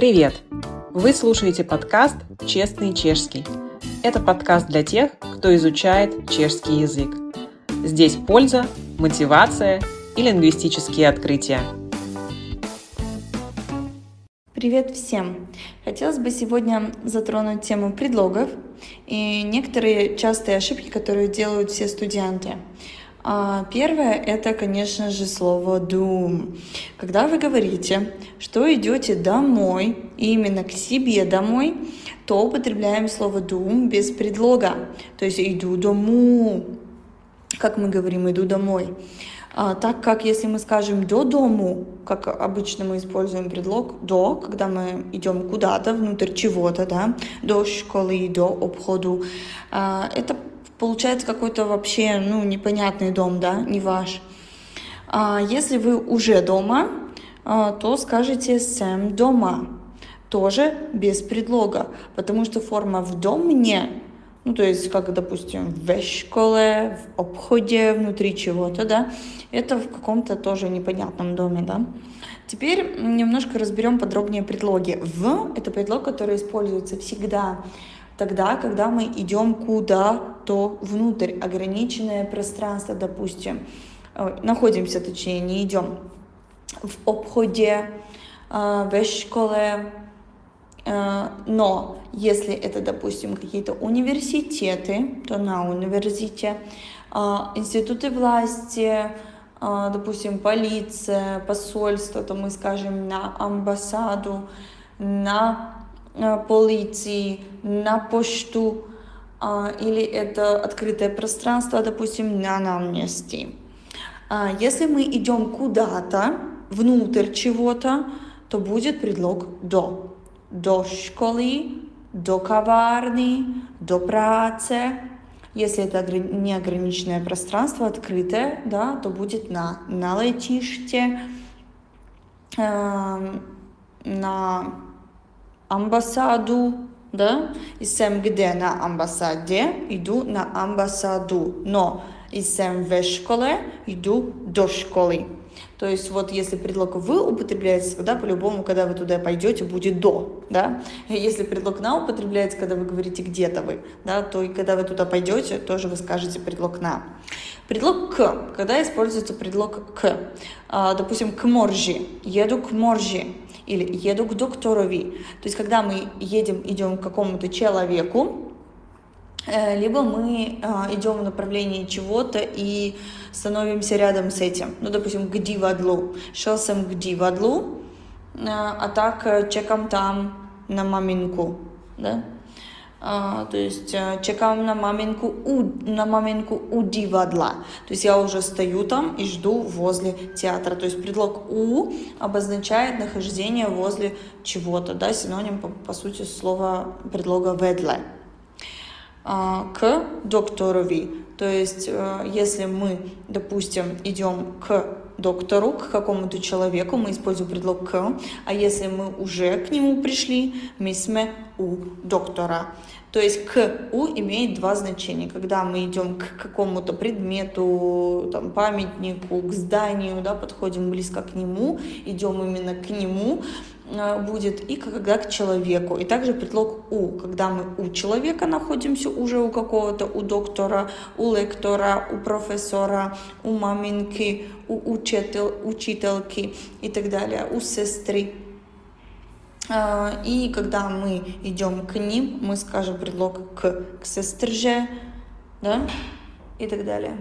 Привет! Вы слушаете подкаст «Честный чешский». Это подкаст для тех, кто изучает чешский язык. Здесь польза, мотивация и лингвистические открытия. Привет всем! Хотелось бы сегодня затронуть тему предлогов и некоторые частые ошибки, которые делают все студенты. А первое это, конечно же, слово do. Когда вы говорите, что идете домой, именно к себе домой, то употребляем слово do без предлога. То есть иду дому. Как мы говорим, иду домой. А, так как если мы скажем до дому, как обычно мы используем предлог до, когда мы идем куда-то, внутрь чего-то, да, до школы, до обходу, а, это получается какой-то вообще, ну, непонятный дом, да, не ваш. А если вы уже дома, а, то скажите «сэм дома», тоже без предлога, потому что форма «в дом мне», ну, то есть, как, допустим, в школе, в обходе, внутри чего-то, да, это в каком-то тоже непонятном доме, да. Теперь немножко разберем подробнее предлоги. «В» — это предлог, который используется всегда тогда, когда мы идем куда-то внутрь, ограниченное пространство, допустим, э, находимся, точнее, не идем в обходе, э, в школе, э, но если это, допустим, какие-то университеты, то на университете, институты власти, допустим, полиция, посольство, то мы скажем на амбассаду, на полиции, на почту, или это открытое пространство, допустим, на нам месте. Если мы идем куда-то, внутрь чего-то, то будет предлог до. До школы, до каварни, до працы. Если это неограниченное пространство, открытое, да, то будет на, на летище, э, на амбассаду, да, и сам где на амбассаде, иду на амбассаду, но и сам в школе, иду до школы. То есть вот если предлог «вы» употребляется, тогда по-любому, когда вы туда пойдете, будет «до». Да? Если предлог «на» употребляется, когда вы говорите «где-то вы», да, то и когда вы туда пойдете, тоже вы скажете предлог «на». Предлог «к», когда используется предлог «к». А, допустим, «к моржи», «еду к моржи», или еду к докторови. То есть, когда мы едем, идем к какому-то человеку, э, либо мы э, идем в направлении чего-то и становимся рядом с этим. Ну, допустим, к дивадлу. Шел сам к дивадлу, э, а так чекам там на маминку, да? А, то есть э, чекам на маминку у, на маминку у дивадла. То есть я уже стою там и жду возле театра. То есть предлог у обозначает нахождение возле чего-то, да, синоним по, по сути слова предлога ведле. А, к докторови. То есть э, если мы, допустим, идем к доктору, к какому-то человеку, мы используем предлог к, а если мы уже к нему пришли, мы сме у доктора. То есть к у имеет два значения. Когда мы идем к какому-то предмету, там, памятнику, к зданию, да, подходим близко к нему, идем именно к нему, будет и когда к человеку. И также предлог у, когда мы у человека находимся уже у какого-то, у доктора, у лектора, у профессора, у маминки, у учитель, учительки и так далее, у сестры. А, и когда мы идем к ним, мы скажем предлог к, к сестре, да, и так далее.